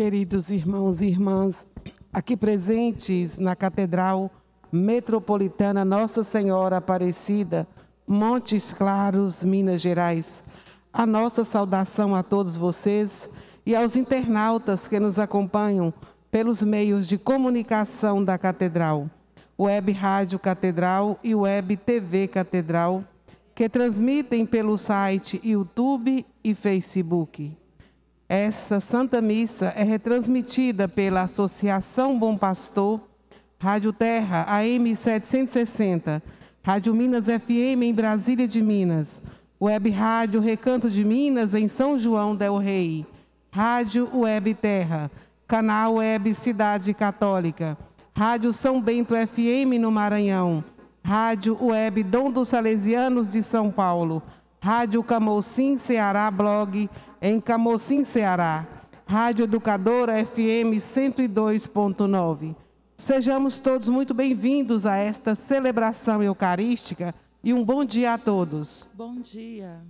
Queridos irmãos e irmãs, aqui presentes na Catedral Metropolitana Nossa Senhora Aparecida, Montes Claros, Minas Gerais, a nossa saudação a todos vocês e aos internautas que nos acompanham pelos meios de comunicação da Catedral, Web Rádio Catedral e Web TV Catedral, que transmitem pelo site YouTube e Facebook. Essa Santa Missa é retransmitida pela Associação Bom Pastor, Rádio Terra AM 760, Rádio Minas FM em Brasília de Minas, Web Rádio Recanto de Minas em São João del Rei, Rádio Web Terra, Canal Web Cidade Católica, Rádio São Bento FM no Maranhão, Rádio Web Dom dos Salesianos de São Paulo, Rádio Camocim Ceará Blog em Camocim Ceará, Rádio Educadora FM 102.9. Sejamos todos muito bem-vindos a esta celebração eucarística e um bom dia a todos. Bom dia.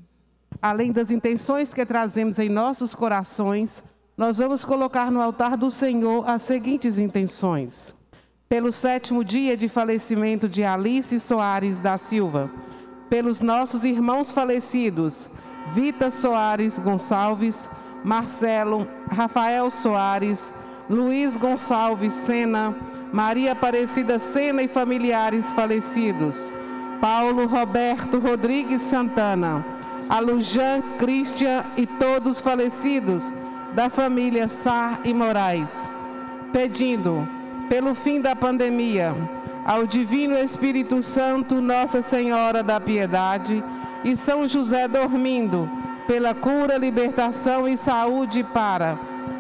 Além das intenções que trazemos em nossos corações, nós vamos colocar no altar do Senhor as seguintes intenções. Pelo sétimo dia de falecimento de Alice Soares da Silva, pelos nossos irmãos falecidos, Vita Soares Gonçalves, Marcelo, Rafael Soares, Luiz Gonçalves Sena, Maria Aparecida Sena e familiares falecidos, Paulo Roberto Rodrigues Santana, Alujan Christian e todos falecidos, da família Sá e Moraes, pedindo pelo fim da pandemia ao Divino Espírito Santo, Nossa Senhora da Piedade e São José dormindo, pela cura, libertação e saúde para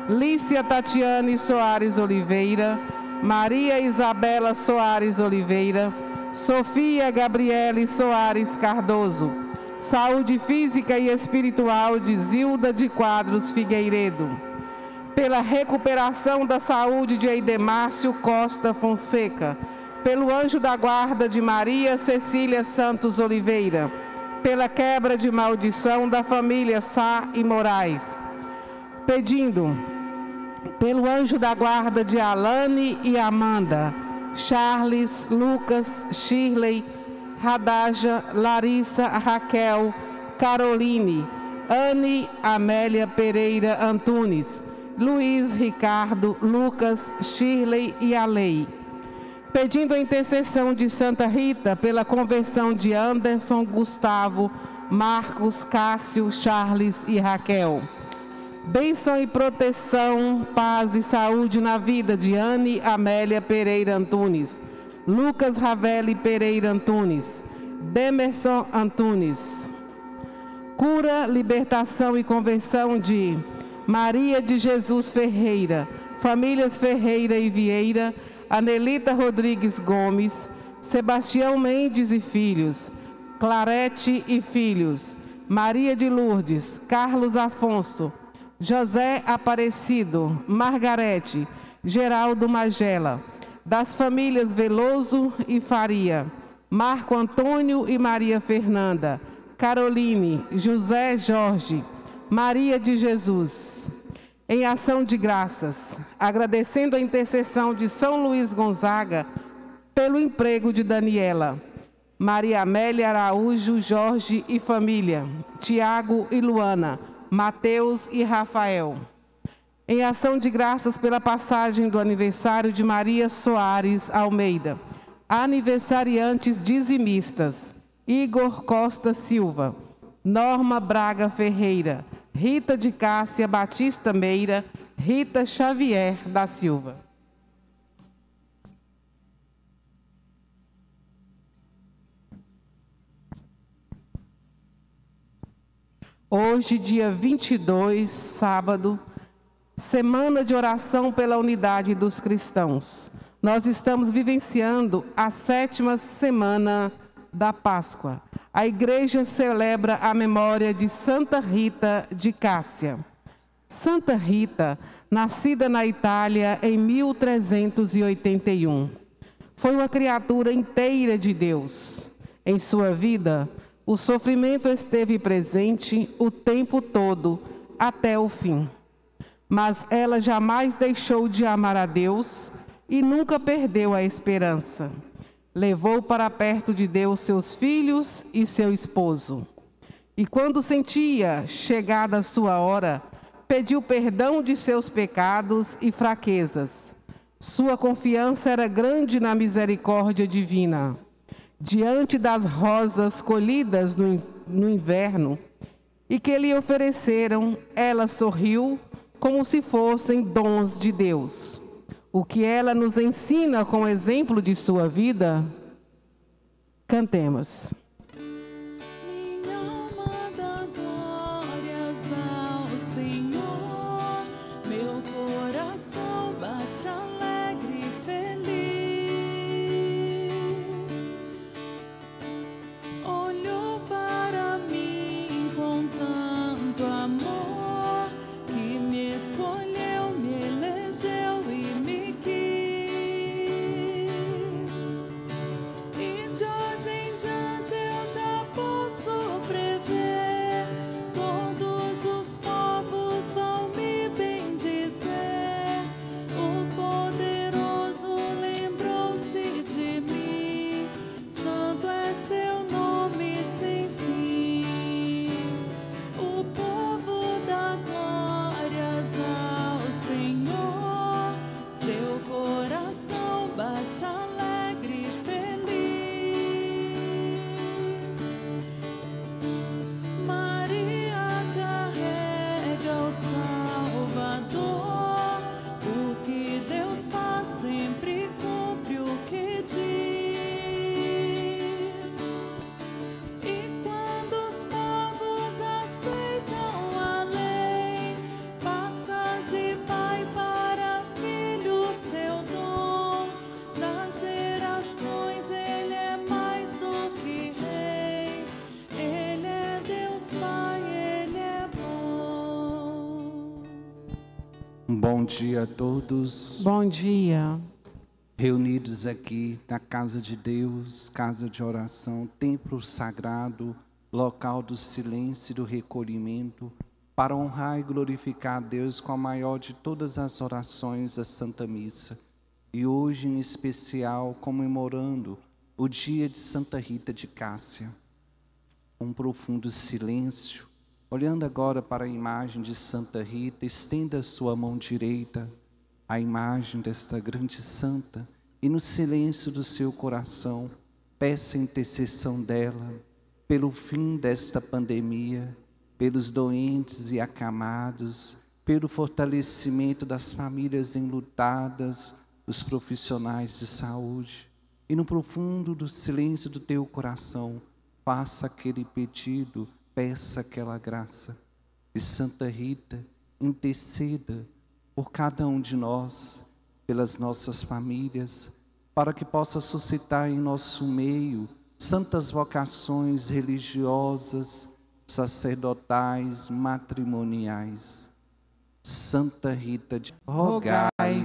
Lícia Tatiane Soares Oliveira, Maria Isabela Soares Oliveira, Sofia Gabriele Soares Cardoso, saúde física e espiritual de Zilda de Quadros Figueiredo, pela recuperação da saúde de Eidemárcio Costa Fonseca, pelo anjo da guarda de Maria Cecília Santos Oliveira, pela quebra de maldição da família Sá e Moraes, pedindo pelo anjo da guarda de Alane e Amanda, Charles, Lucas, Shirley, Radaja, Larissa, Raquel, Caroline, Anne Amélia Pereira Antunes, Luiz Ricardo, Lucas, Shirley e Alei. Pedindo a intercessão de Santa Rita pela conversão de Anderson, Gustavo, Marcos, Cássio, Charles e Raquel. Bênção e proteção, paz e saúde na vida de Anne Amélia Pereira Antunes Lucas Ravelli Pereira Antunes, Demerson Antunes. Cura, libertação e conversão de Maria de Jesus Ferreira, famílias Ferreira e Vieira, Anelita Rodrigues Gomes, Sebastião Mendes e Filhos, Clarete e Filhos, Maria de Lourdes, Carlos Afonso, José Aparecido, Margarete, Geraldo Magela, das famílias Veloso e Faria, Marco Antônio e Maria Fernanda, Caroline, José Jorge, Maria de Jesus. Em ação de graças, agradecendo a intercessão de São Luís Gonzaga pelo emprego de Daniela, Maria Amélia Araújo, Jorge e família, Tiago e Luana, Mateus e Rafael em ação de graças pela passagem do aniversário de Maria Soares Almeida. Aniversariantes dizimistas: Igor Costa Silva, Norma Braga Ferreira, Rita de Cássia Batista Meira, Rita Xavier da Silva. Hoje, dia 22, sábado, Semana de oração pela unidade dos cristãos. Nós estamos vivenciando a sétima semana da Páscoa. A igreja celebra a memória de Santa Rita de Cássia. Santa Rita, nascida na Itália em 1381, foi uma criatura inteira de Deus. Em sua vida, o sofrimento esteve presente o tempo todo, até o fim. mas ela jamais deixou de amar a Deus e nunca perdeu a esperança. Levou para perto de Deus seus filhos e seu esposo. E quando sentia chegada a sua hora, pediu perdão de seus pecados e fraquezas. Sua confiança era grande na misericórdia divina. Diante das rosas colhidas no, no inverno e que lhe ofereceram, ela sorriu como se fossem dons de Deus. O que ela nos ensina com o exemplo de sua vida? Cantemos. Bom dia a todos. Bom dia. Reunidos aqui na casa de Deus, casa de oração, templo sagrado, local do silêncio e do recolhimento, para honrar e glorificar a Deus com a maior de todas as orações, a Santa Missa. E hoje, em especial, comemorando o dia de Santa Rita de Cássia. Um profundo silêncio, Olhando agora para a imagem de Santa Rita, estenda sua mão direita à imagem desta grande santa e no silêncio do seu coração, peça a intercessão dela pelo fim desta pandemia, pelos doentes e acamados, pelo fortalecimento das famílias enlutadas, dos profissionais de saúde. E no profundo do silêncio do teu coração, faça aquele pedido peça aquela graça. E Santa Rita, interceda por cada um de nós, pelas nossas famílias, para que possa suscitar em nosso meio santas vocações religiosas, sacerdotais, matrimoniais. Santa Rita, de rogai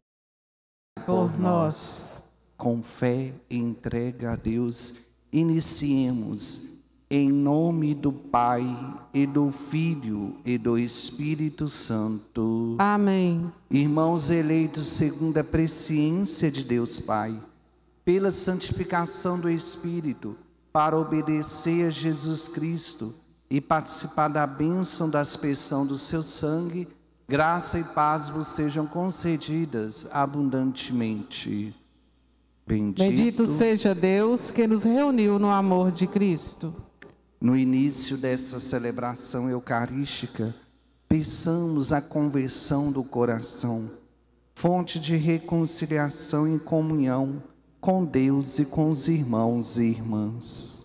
por nós. Com fé e entrega a Deus, iniciemos em nome do Pai e do Filho e do Espírito Santo. Amém. Irmãos eleitos segundo a presciência de Deus Pai, pela santificação do Espírito, para obedecer a Jesus Cristo e participar da bênção da aspersão do seu sangue, graça e paz vos sejam concedidas abundantemente. Bendito, Bendito seja Deus que nos reuniu no amor de Cristo. No início dessa celebração eucarística, peçamos a conversão do coração, fonte de reconciliação e comunhão com Deus e com os irmãos e irmãs.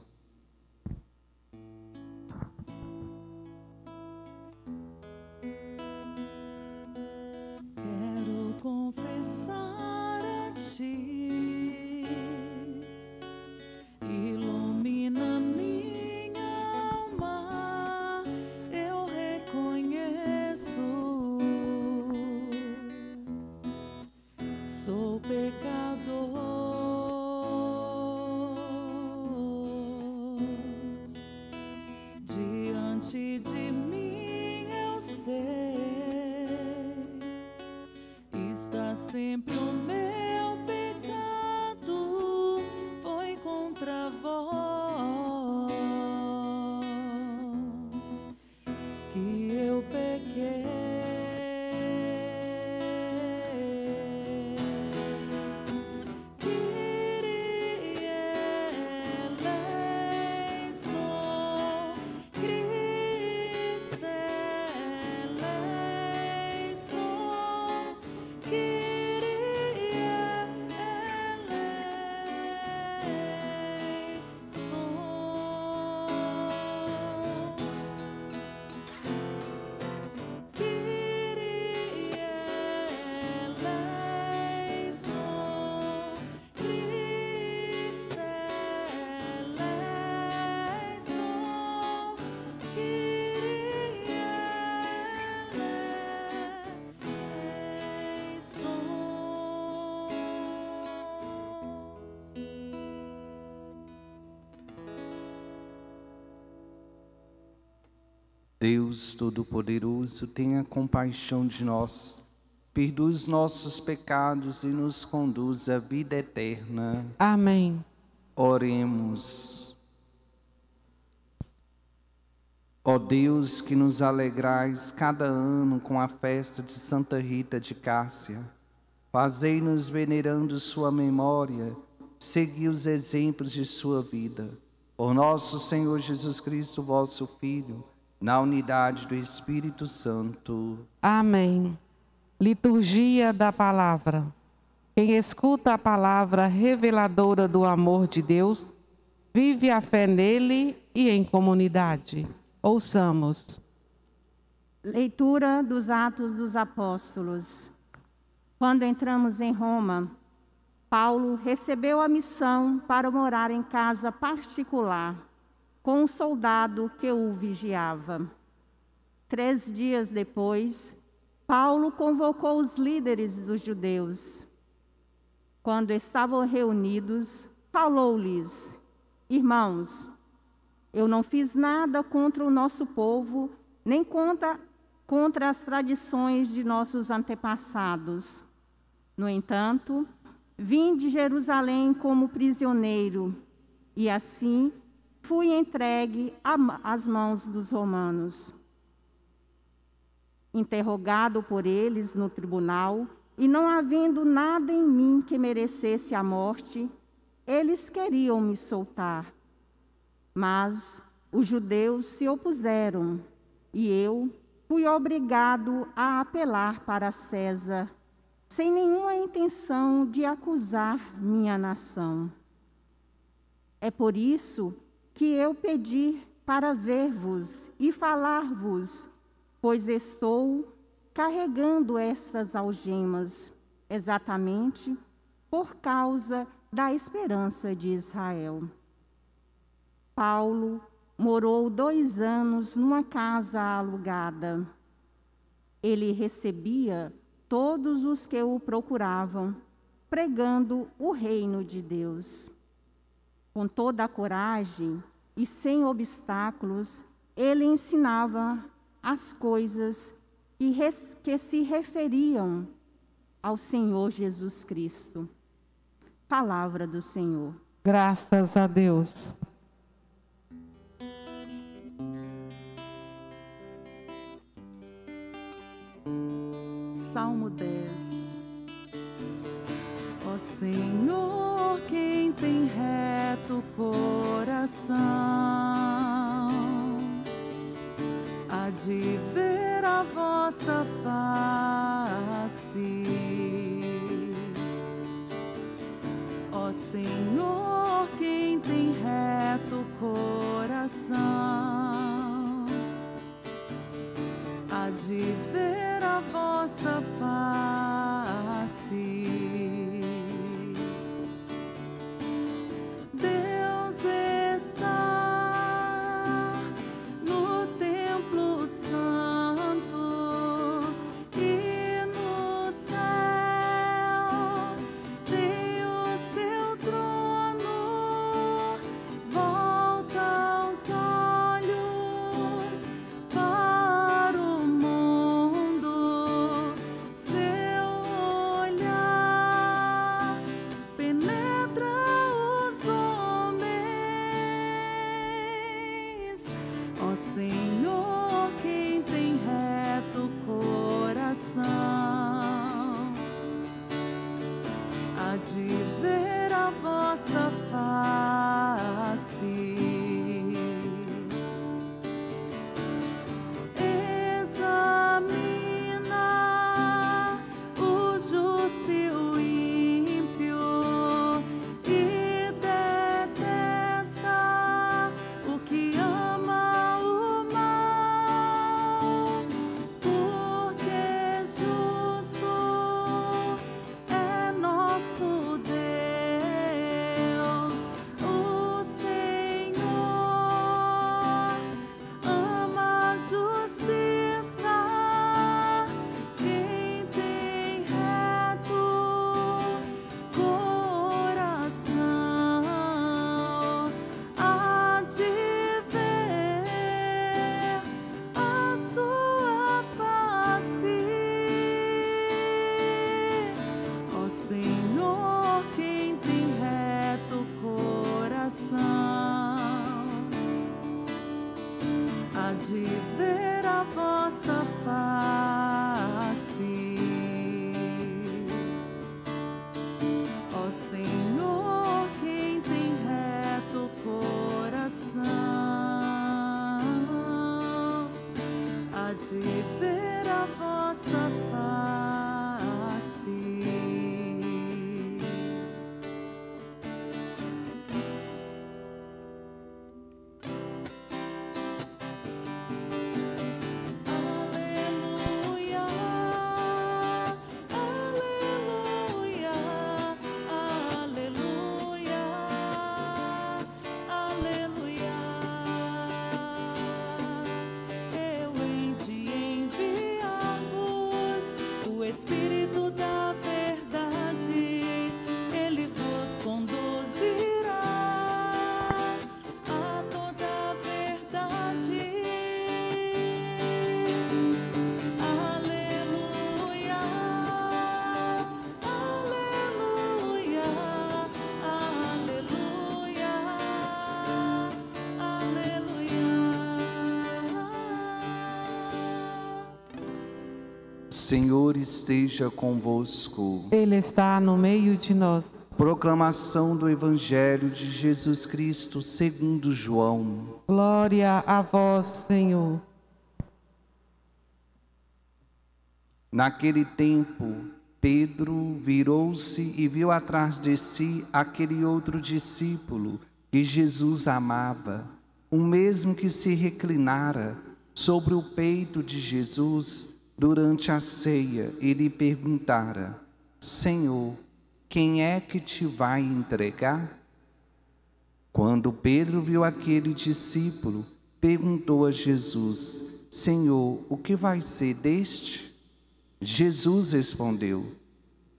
Deus Todo-Poderoso, tenha compaixão de nós, perdoe os nossos pecados e nos conduz à vida eterna. Amém. Oremos. Ó Deus, que nos alegrais cada ano com a festa de Santa Rita de Cássia, fazei-nos venerando sua memória, seguir os exemplos de sua vida. Por nosso Senhor Jesus Cristo, vosso Filho, na unidade do Espírito Santo. Amém. Liturgia da Palavra. Quem escuta a palavra reveladora do amor de Deus, vive a fé nele e em comunidade. Ouçamos. Leitura dos Atos dos Apóstolos. Quando entramos em Roma, Paulo recebeu a missão para morar em casa particular com um soldado que o vigiava. Três dias depois, Paulo convocou os líderes dos judeus. Quando estavam reunidos, falou-lhes: Irmãos, eu não fiz nada contra o nosso povo, nem contra, contra as tradições de nossos antepassados. No entanto, vim de Jerusalém como prisioneiro, e assim fui entregue às mãos dos romanos. Interrogado por eles no tribunal, e não havendo nada em mim que merecesse a morte, eles queriam me soltar. Mas os judeus se opuseram, e eu fui obrigado a apelar para César, sem nenhuma intenção de acusar minha nação. É por isso que eu pedi para ver-vos e falar-vos, pois estou carregando estas algemas, exatamente por causa da esperança de Israel. Paulo morou dois anos numa casa alugada. Ele recebia todos os que o procuravam, pregando o reino de Deus. Com toda a coragem e sem obstáculos, ele ensinava as coisas que, que se referiam ao Senhor Jesus Cristo. Palavra do Senhor. Graças a Deus. Salmo 10 Ó Senhor, tem reto coração há de ver a vossa face. Ó Senhor, quem tem reto coração há de ver a vossa face. Senhor esteja convosco. Ele está no meio de nós. Proclamação do Evangelho de Jesus Cristo segundo João. Glória a vós, Senhor. Naquele tempo, Pedro virou-se e viu atrás de si aquele outro discípulo que Jesus amava, o mesmo que se reclinara sobre o peito de Jesus durante a ceia e lhe perguntara: Senhor, quem é que te vai entregar? Quando Pedro viu aquele discípulo, perguntou a Jesus: Senhor, o que vai ser deste? Jesus respondeu: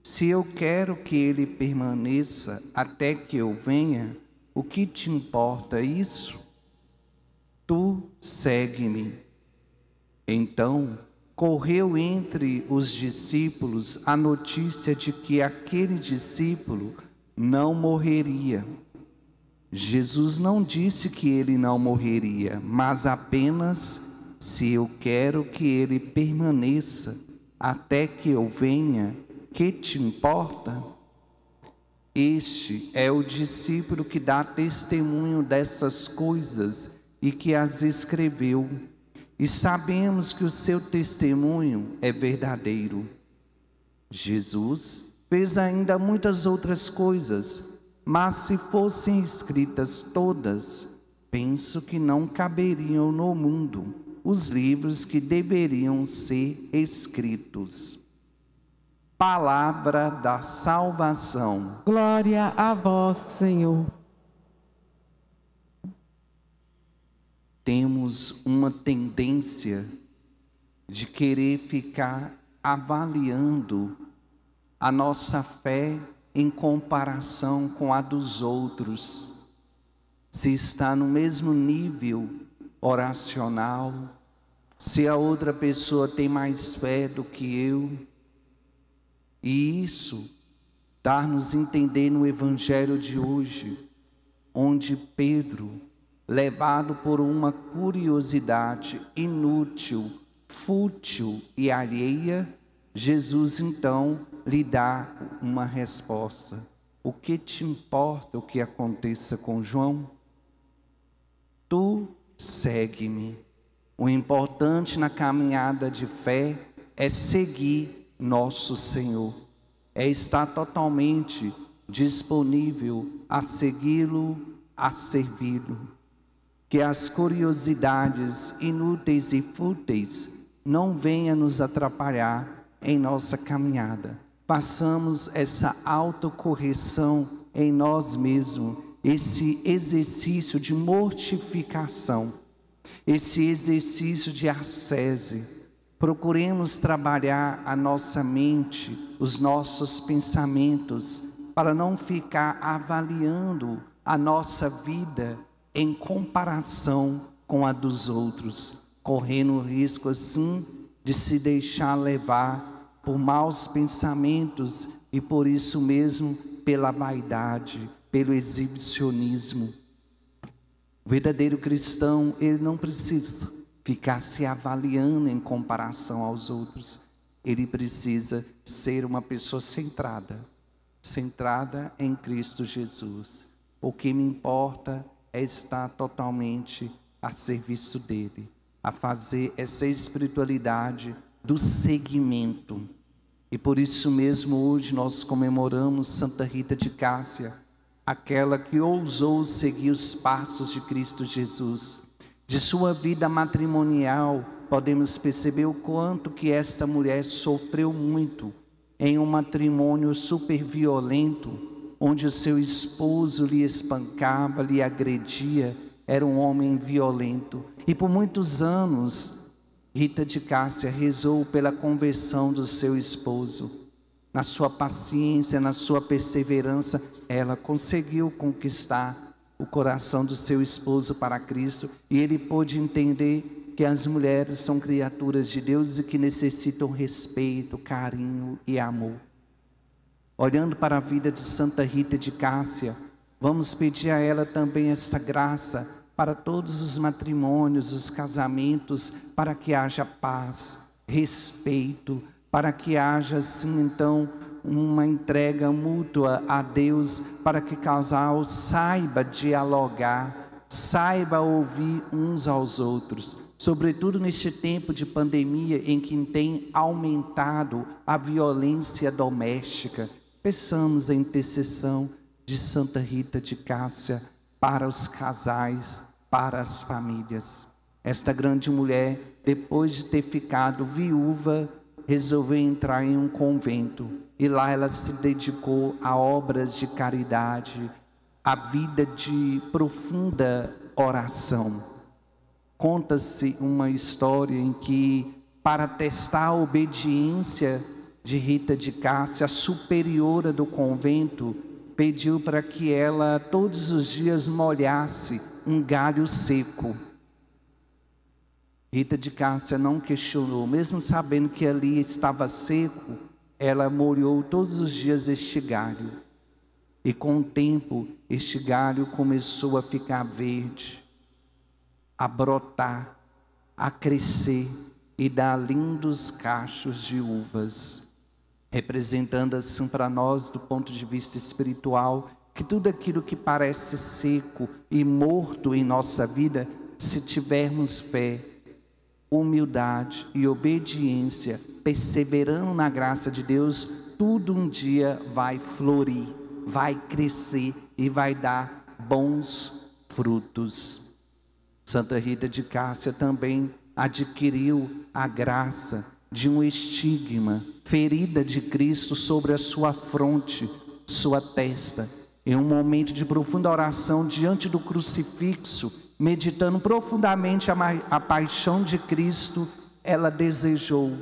Se eu quero que ele permaneça até que eu venha, o que te importa isso? Tu segue-me. Então correu entre os discípulos a notícia de que aquele discípulo não morreria. Jesus não disse que ele não morreria, mas apenas se eu quero que ele permaneça até que eu venha, que te importa? Este é o discípulo que dá testemunho dessas coisas e que as escreveu, e sabemos que o seu testemunho é verdadeiro. Jesus fez ainda muitas outras coisas, mas se fossem escritas todas, penso que não caberiam no mundo os livros que deveriam ser escritos. Palavra da salvação. Glória a vós, Senhor. Temos uma tendência de querer ficar avaliando a nossa fé em comparação com a dos outros. Se está no mesmo nível oracional, se a outra pessoa tem mais fé do que eu. E isso dar-nos entender no evangelho de hoje, onde Pedro, levado por uma curiosidade inútil, fútil e alheia, Jesus então lhe dá uma resposta. O que te importa o que aconteça com João? Tu segue-me. O importante na caminhada de fé é seguir nosso Senhor, é estar totalmente disponível a segui-lo, a servi-lo. Que as curiosidades inúteis e fúteis não venham nos atrapalhar em nossa caminhada. Façamos essa autocorreção em nós mesmos, esse exercício de mortificação, esse exercício de ascese. Procuremos trabalhar a nossa mente, os nossos pensamentos, para não ficar avaliando a nossa vida em comparação com a dos outros, correndo o risco assim de se deixar levar por maus pensamentos e por isso mesmo pela vaidade, pelo exibicionismo. O verdadeiro cristão, ele não precisa ficar se avaliando em comparação aos outros. Ele precisa ser uma pessoa centrada, centrada em Cristo Jesus. O que me importa é estar totalmente a serviço dele, a fazer essa espiritualidade do seguimento. E por isso mesmo hoje nós comemoramos Santa Rita de Cássia, aquela que ousou seguir os passos de Cristo Jesus. De sua vida matrimonial, podemos perceber o quanto que esta mulher sofreu muito em um matrimônio super violento, onde o seu esposo lhe espancava, lhe agredia, era um homem violento. E por muitos anos, Rita de Cássia rezou pela conversão do seu esposo. Na sua paciência, na sua perseverança, ela conseguiu conquistar o coração do seu esposo para Cristo e ele pôde entender que as mulheres são criaturas de Deus e que necessitam respeito, carinho e amor. Olhando para a vida de Santa Rita de Cássia, vamos pedir a ela também esta graça para todos os matrimônios, os casamentos, para que haja paz, respeito, para que haja assim então uma entrega mútua a Deus, para que o casal saiba dialogar, saiba ouvir uns aos outros, sobretudo neste tempo de pandemia em que tem aumentado a violência doméstica. Peçamos a intercessão de Santa Rita de Cássia para os casais, para as famílias. Esta grande mulher, depois de ter ficado viúva, resolveu entrar em um convento e lá ela se dedicou a obras de caridade, a vida de profunda oração. Conta-se uma história em que, para testar a obediência de Rita de Cássia, a superiora do convento, pediu para que ela todos os dias molhasse um galho seco. Rita de Cássia não questionou, mesmo sabendo que ali estava seco, ela molhou todos os dias este galho. E com o tempo, este galho começou a ficar verde, a brotar, a crescer e dar lindos cachos de uvas, representando assim para nós, do ponto de vista espiritual, que tudo aquilo que parece seco e morto em nossa vida, se tivermos fé, humildade e obediência, perseverando na graça de Deus, tudo um dia vai florir, vai crescer e vai dar bons frutos. Santa Rita de Cássia também adquiriu a graça de um estigma, ferida de Cristo sobre a sua fronte, sua testa, em um momento de profunda oração diante do crucifixo, meditando profundamente a, a paixão de Cristo, ela desejou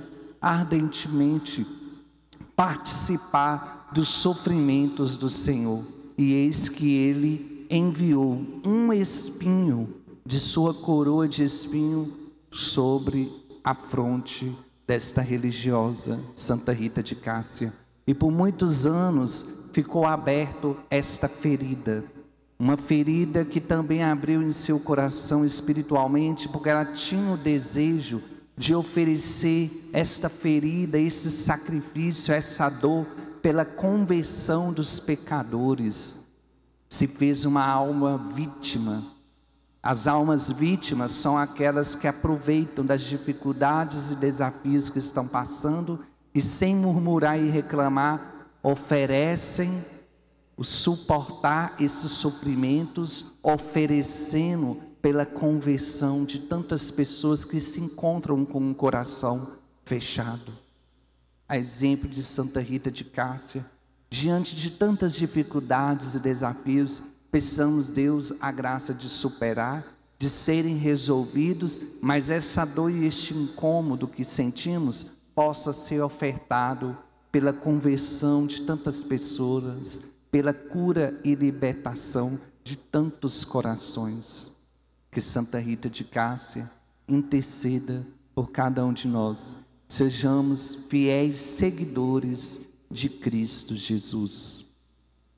ardentemente participar dos sofrimentos do Senhor. E eis que ele enviou um espinho de sua coroa de espinho sobre a fronte desta religiosa Santa Rita de Cássia. E por muitos anos ficou aberto esta ferida uma ferida que também abriu em seu coração espiritualmente, porque ela tinha o desejo de oferecer esta ferida, esse sacrifício, essa dor pela conversão dos pecadores. Se fez uma alma vítima. As almas vítimas são aquelas que aproveitam das dificuldades e desafios que estão passando e, sem murmurar e reclamar, oferecem o suportar esses sofrimentos, oferecendo pela conversão de tantas pessoas que se encontram com um coração fechado. A exemplo de Santa Rita de Cássia, diante de tantas dificuldades e desafios, peçamos Deus a graça de superar, de serem resolvidos, mas essa dor e este incômodo que sentimos possa ser ofertado pela conversão de tantas pessoas, pela cura e libertação de tantos corações. Que Santa Rita de Cássia interceda por cada um de nós. Sejamos fiéis seguidores de Cristo Jesus.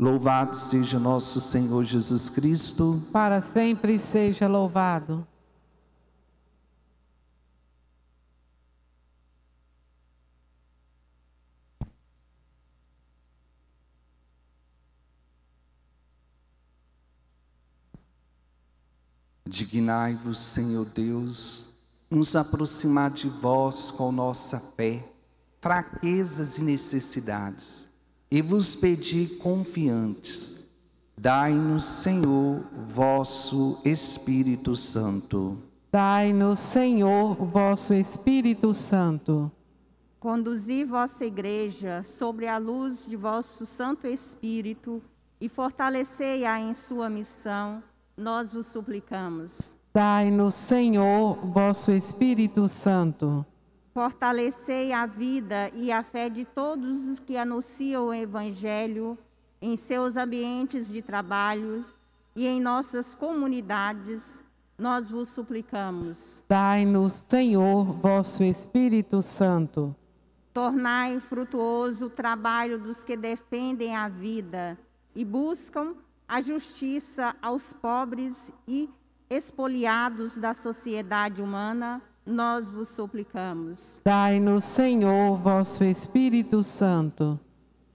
Louvado seja nosso Senhor Jesus Cristo. Para sempre seja louvado. Dignai-vos, Senhor Deus, nos aproximar de vós com nossa fé, fraquezas e necessidades e vos pedir confiantes. Dai-nos, Senhor, vosso Espírito Santo. Dai-nos, Senhor, vosso Espírito Santo. Conduzi vossa igreja sobre a luz de vosso Santo Espírito e fortalecei-a em sua missão, nós vos suplicamos. Dai-nos, Senhor, vosso Espírito Santo. Fortalecei a vida e a fé de todos os que anunciam o Evangelho em seus ambientes de trabalho e em nossas comunidades, nós vos suplicamos. Dai-nos, Senhor, vosso Espírito Santo. Tornai frutuoso o trabalho dos que defendem a vida e buscam a justiça aos pobres e expoliados da sociedade humana, nós vos suplicamos. Dai-nos, Senhor, vosso Espírito Santo.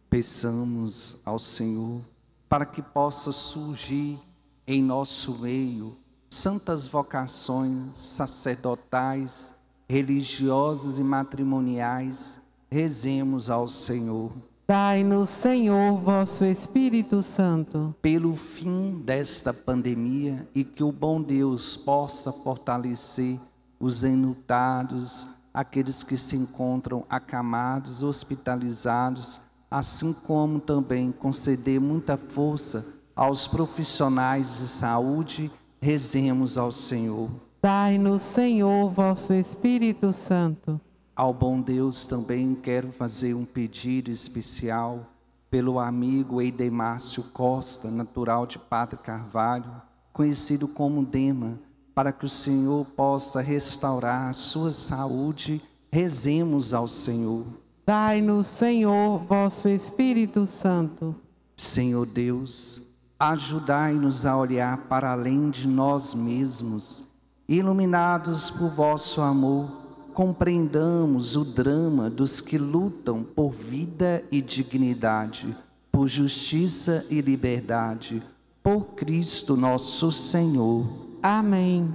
Peçamos ao Senhor para que possa surgir em nosso meio santas vocações sacerdotais, religiosas e matrimoniais. Rezemos ao Senhor. Dai-nos, Senhor, vosso Espírito Santo. Pelo fim desta pandemia e que o bom Deus possa fortalecer os enlutados, aqueles que se encontram acamados, hospitalizados, assim como também conceder muita força aos profissionais de saúde, rezemos ao Senhor. Dai-nos, Senhor, vosso Espírito Santo. Ao bom Deus também quero fazer um pedido especial pelo amigo Eidemácio Costa, natural de Padre Carvalho, conhecido como Dema, para que o Senhor possa restaurar a sua saúde. Rezemos ao Senhor. Dai-nos, Senhor, vosso Espírito Santo. Senhor Deus, ajudai-nos a olhar para além de nós mesmos, iluminados por vosso amor, compreendamos o drama dos que lutam por vida e dignidade, por justiça e liberdade, por Cristo nosso Senhor. Amém.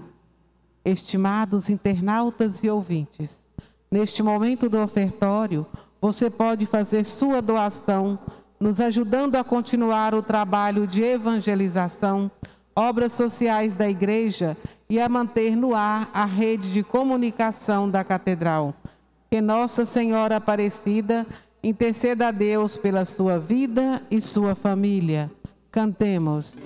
Estimados internautas e ouvintes, neste momento do ofertório, você pode fazer sua doação, nos ajudando a continuar o trabalho de evangelização, obras sociais da igreja e a manter no ar a rede de comunicação da Catedral. Que Nossa Senhora Aparecida interceda a Deus pela sua vida e sua família. Cantemos.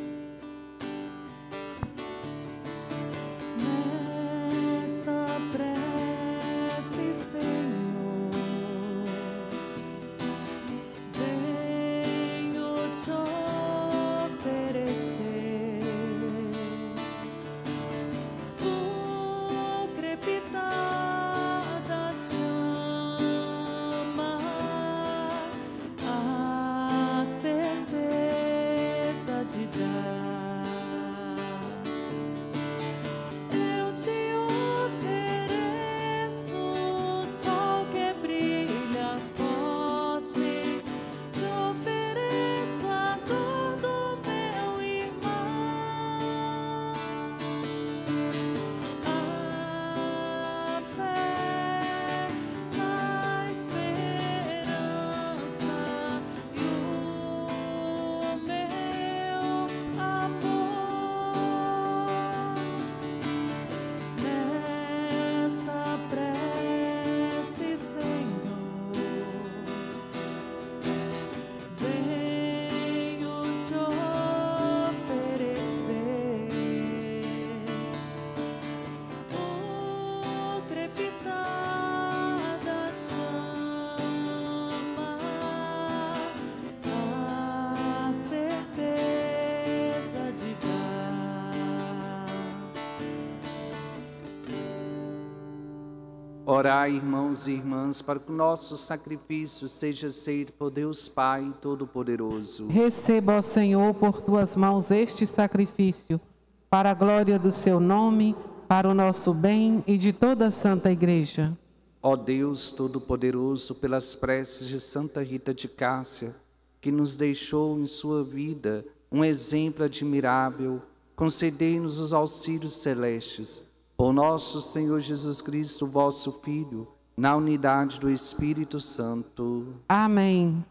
Orai, irmãos e irmãs, para que o nosso sacrifício seja aceito por Deus Pai Todo-Poderoso. Receba, ó Senhor, por tuas mãos este sacrifício, para a glória do seu nome, para o nosso bem e de toda a Santa Igreja. Ó Deus Todo-Poderoso, pelas preces de Santa Rita de Cássia, que nos deixou em sua vida um exemplo admirável, concedei-nos os auxílios celestes. Por nosso Senhor Jesus Cristo, vosso Filho, na unidade do Espírito Santo. Amém.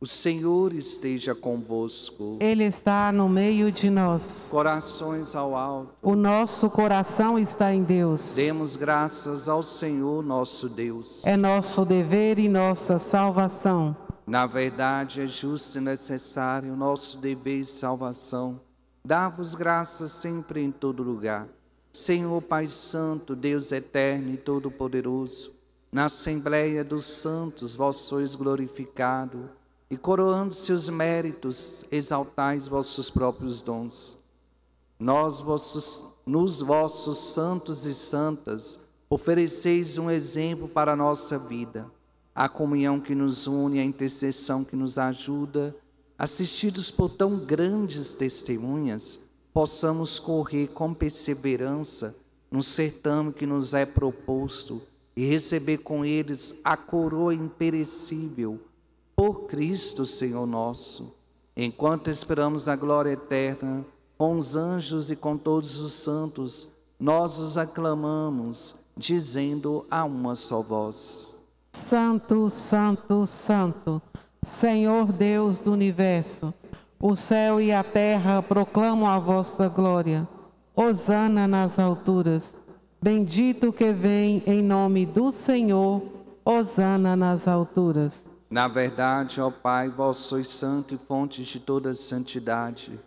O Senhor esteja convosco. Ele está no meio de nós. Corações ao alto. O nosso coração está em Deus. Demos graças ao Senhor nosso Deus. É nosso dever e nossa salvação. Na verdade, é justo e necessário nosso dever e salvação. Dar-vos graças sempre em todo lugar. Senhor Pai Santo, Deus eterno e todo-poderoso, na Assembleia dos Santos vós sois glorificado, e coroando seus méritos, exaltais vossos próprios dons. Nós, vossos, nos vossos santos e santas, ofereceis um exemplo para a nossa vida, a comunhão que nos une, a intercessão que nos ajuda, assistidos por tão grandes testemunhas, possamos correr com perseverança no certame que nos é proposto e receber com eles a coroa imperecível por Cristo, Senhor nosso. Enquanto esperamos a glória eterna, com os anjos e com todos os santos, nós os aclamamos, dizendo a uma só voz: Santo, Santo, Santo, Senhor Deus do universo, o céu e a terra proclamam a vossa glória. Hosana nas alturas. Bendito que vem em nome do Senhor. Hosana nas alturas. Na verdade, ó Pai, vós sois santo e fonte de toda santidade.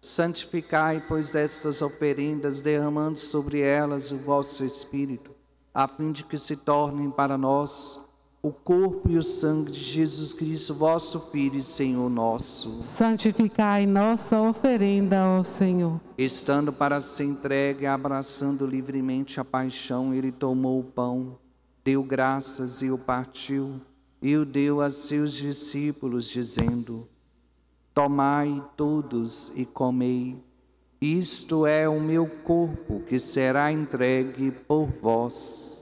Santificai, pois, estas oferendas, derramando sobre elas o vosso Espírito, a fim de que se tornem para nós o corpo e o sangue de Jesus Cristo, vosso Filho e Senhor nosso. Santificai nossa oferenda, ó Senhor. Estando para ser entregue, abraçando livremente a paixão, ele tomou o pão, deu graças e o partiu, e o deu a seus discípulos, dizendo: Tomai todos e comei. Isto é o meu corpo que será entregue por vós.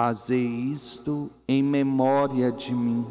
Fazei isto em memória de mim.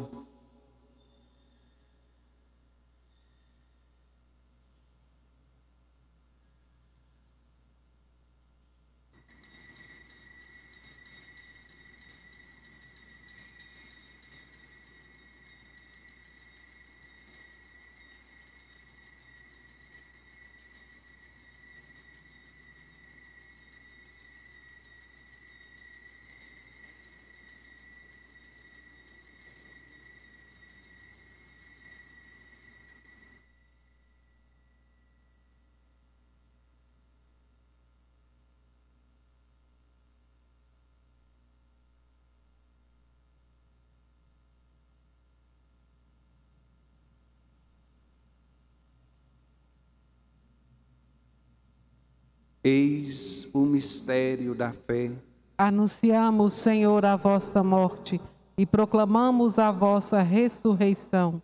Eis o mistério da fé. Anunciamos, Senhor, a vossa morte e proclamamos a vossa ressurreição.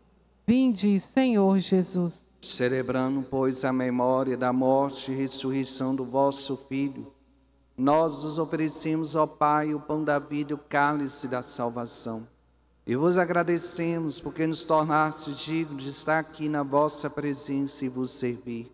Vinde, Senhor Jesus. Celebrando, pois, a memória da morte e ressurreição do vosso Filho, nós os oferecemos ao Pai o pão da vida e o cálice da salvação. E vos agradecemos porque nos tornaste dignos de estar aqui na vossa presença e vos servir.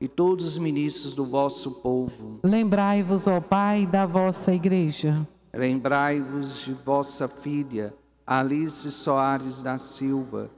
e todos os ministros do vosso povo. Lembrai-vos, ó Pai, da vossa igreja. Lembrai-vos de vossa filha, Alice Soares da Silva,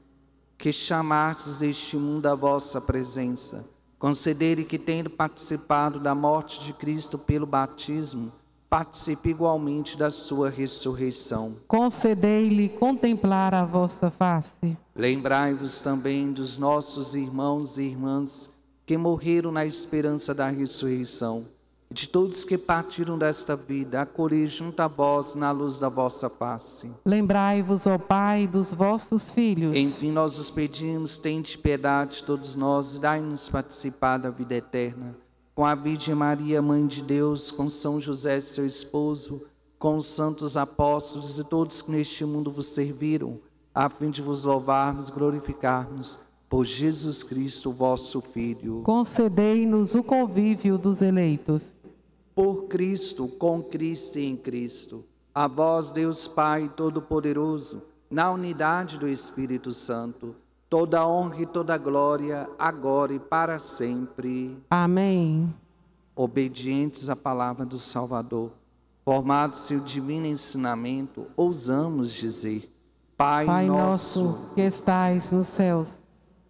que chamastes deste mundo a vossa presença. Concedere que, tendo participado da morte de Cristo pelo batismo, participe igualmente da sua ressurreição. Concedei-lhe contemplar a vossa face. Lembrai-vos também dos nossos irmãos e irmãs que morreram na esperança da ressurreição, e de todos que partiram desta vida, acolhei junto a vós na luz da vossa face. Lembrai-vos, ó Pai, dos vossos filhos. Enfim, nós os pedimos, tende piedade de todos nós e dai-nos participar da vida eterna. Com a Virgem Maria, Mãe de Deus, com São José, seu esposo, com os santos apóstolos e todos que neste mundo vos serviram, a fim de vos louvarmos, glorificarmos por Jesus Cristo, vosso Filho. Concedei-nos o convívio dos eleitos. Por Cristo, com Cristo e em Cristo. A vós, Deus Pai Todo-Poderoso, na unidade do Espírito Santo, toda honra e toda glória, agora e para sempre. Amém. Obedientes à palavra do Salvador, formado seu divino ensinamento, ousamos dizer: Pai, Pai nosso, nosso que estais nos céus,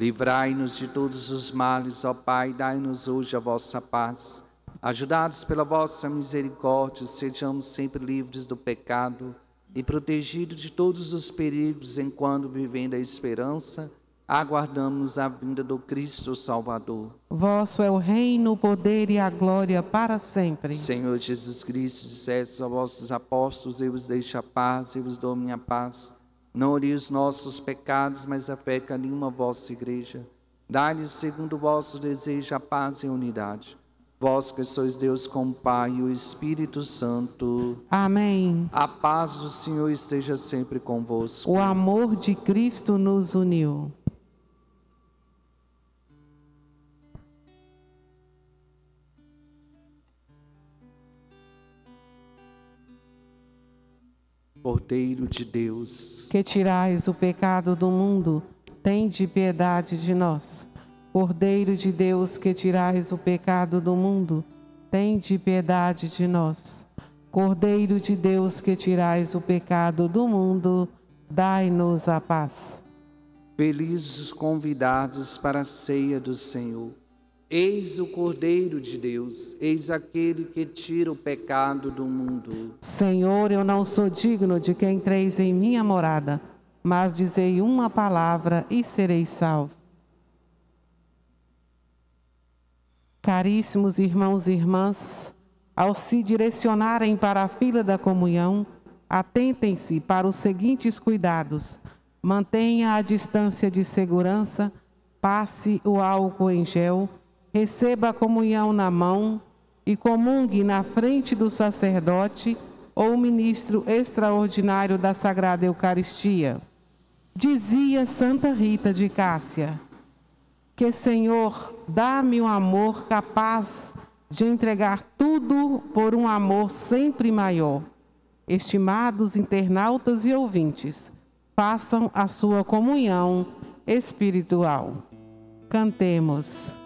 Livrai-nos de todos os males, ó Pai, dai-nos hoje a vossa paz. Ajudados pela vossa misericórdia, sejamos sempre livres do pecado e protegidos de todos os perigos, enquanto vivendo a esperança, aguardamos a vinda do Cristo Salvador. Vosso é o reino, o poder e a glória para sempre. Senhor Jesus Cristo, disseste aos vossos apóstolos, eu vos deixo a paz, eu vos dou minha paz. Não olhe os nossos pecados, mas a fé que anima a vossa igreja. Dá-lhes, segundo o vosso desejo, a paz e a unidade. Vós que sois Deus com o Pai e o Espírito Santo, Amém. a paz do Senhor esteja sempre convosco. O amor de Cristo nos uniu. Cordeiro de Deus, Que tirais o pecado do mundo, tende piedade de nós. Cordeiro de Deus, que tirais o pecado do mundo, tende piedade de nós. Cordeiro de Deus, que tirais o pecado do mundo, dai-nos a paz. felizes os convidados para a ceia do Senhor. Eis o Cordeiro de Deus, eis aquele que tira o pecado do mundo. Senhor, eu não sou digno de que entreis em minha morada, mas dizei uma palavra e serei salvo. Caríssimos irmãos e irmãs, ao se direcionarem para a fila da comunhão, atentem-se para os seguintes cuidados. Mantenha a distância de segurança, passe o álcool em gel, receba a comunhão na mão e comungue na frente do sacerdote ou ministro extraordinário da Sagrada Eucaristia. Dizia Santa Rita de Cássia: Que, Senhor, dá-me um amor capaz de entregar tudo por um amor sempre maior. Estimados internautas e ouvintes, façam a sua comunhão espiritual. Cantemos.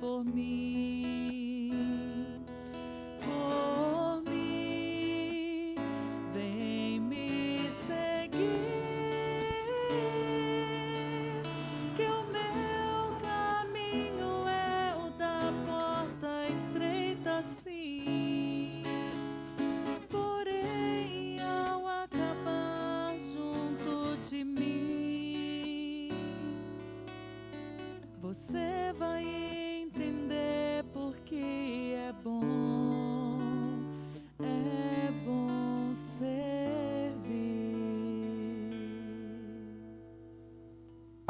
Por mim.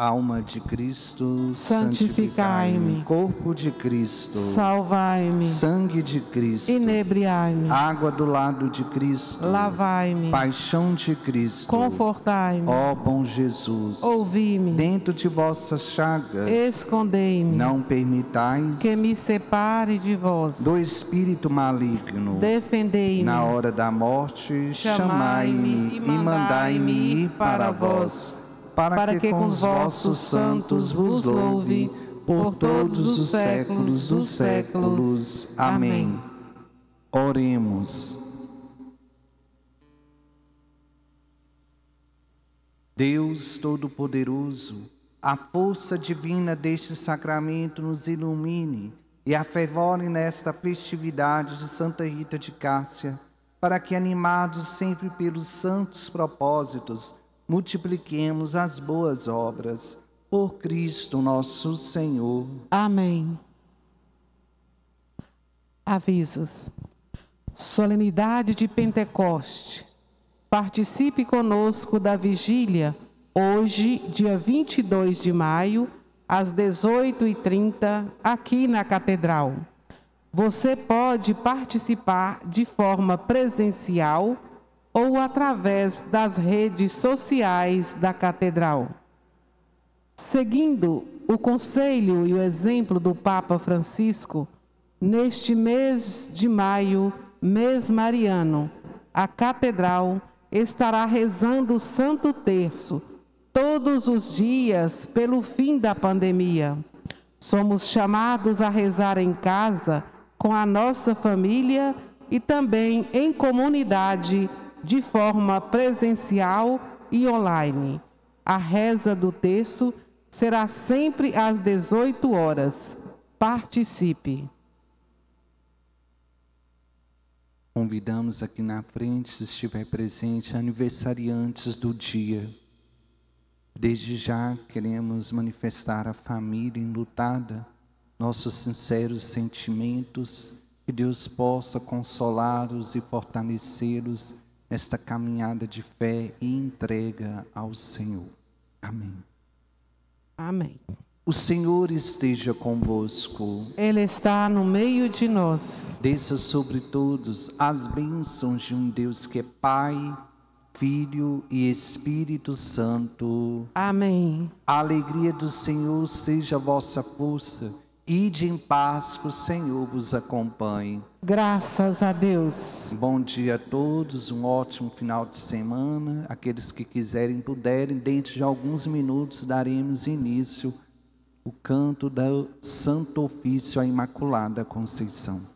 Alma de Cristo, Santificai-me. Corpo de Cristo, Salvai-me, sangue de Cristo, inebriai-me, água do lado de Cristo, lavai-me, paixão de Cristo, confortai-me, ó bom Jesus, ouvi-me, dentro de vossas chagas, escondei-me, não permitais que me separe de vós, do espírito maligno. defendei-me, Na hora da morte, chamai-me e mandai-me ir para vós, para que com os vossos santos vos louve por todos os séculos dos séculos. Amém. Oremos. Deus Todo-Poderoso, a força divina deste sacramento nos ilumine e afevore nesta festividade de Santa Rita de Cássia, para que, animados sempre pelos santos propósitos, multipliquemos as boas obras. Por Cristo nosso Senhor. Amém. Avisos. Solenidade de Pentecoste. Participe conosco da vigília, hoje, dia 22 de maio, às 18h30, aqui na Catedral. Você pode participar de forma presencial ou através das redes sociais da Catedral. Seguindo o conselho e o exemplo do Papa Francisco, neste mês de maio, mês mariano, a Catedral estará rezando o Santo Terço todos os dias pelo fim da pandemia. Somos chamados a rezar em casa, com a nossa família e também em comunidade, de forma presencial e online. A reza do texto será sempre às 18 horas. Participe. Convidamos aqui na frente, se estiver presente, aniversariantes do dia. Desde já queremos manifestar à família enlutada nossos sinceros sentimentos, que Deus possa consolá-los e fortalecê-los nesta caminhada de fé e entrega ao Senhor. Amém. Amém. O Senhor esteja convosco. Ele está no meio de nós. Desça sobre todos as bênçãos de um Deus que é Pai, Filho e Espírito Santo. Amém. A alegria do Senhor seja a vossa força. Ide em paz, que o Senhor vos acompanhe. Graças a Deus. Bom dia a todos, um ótimo final de semana. Aqueles que quiserem, puderem, dentro de alguns minutos daremos início o canto do Santo Ofício à Imaculada Conceição.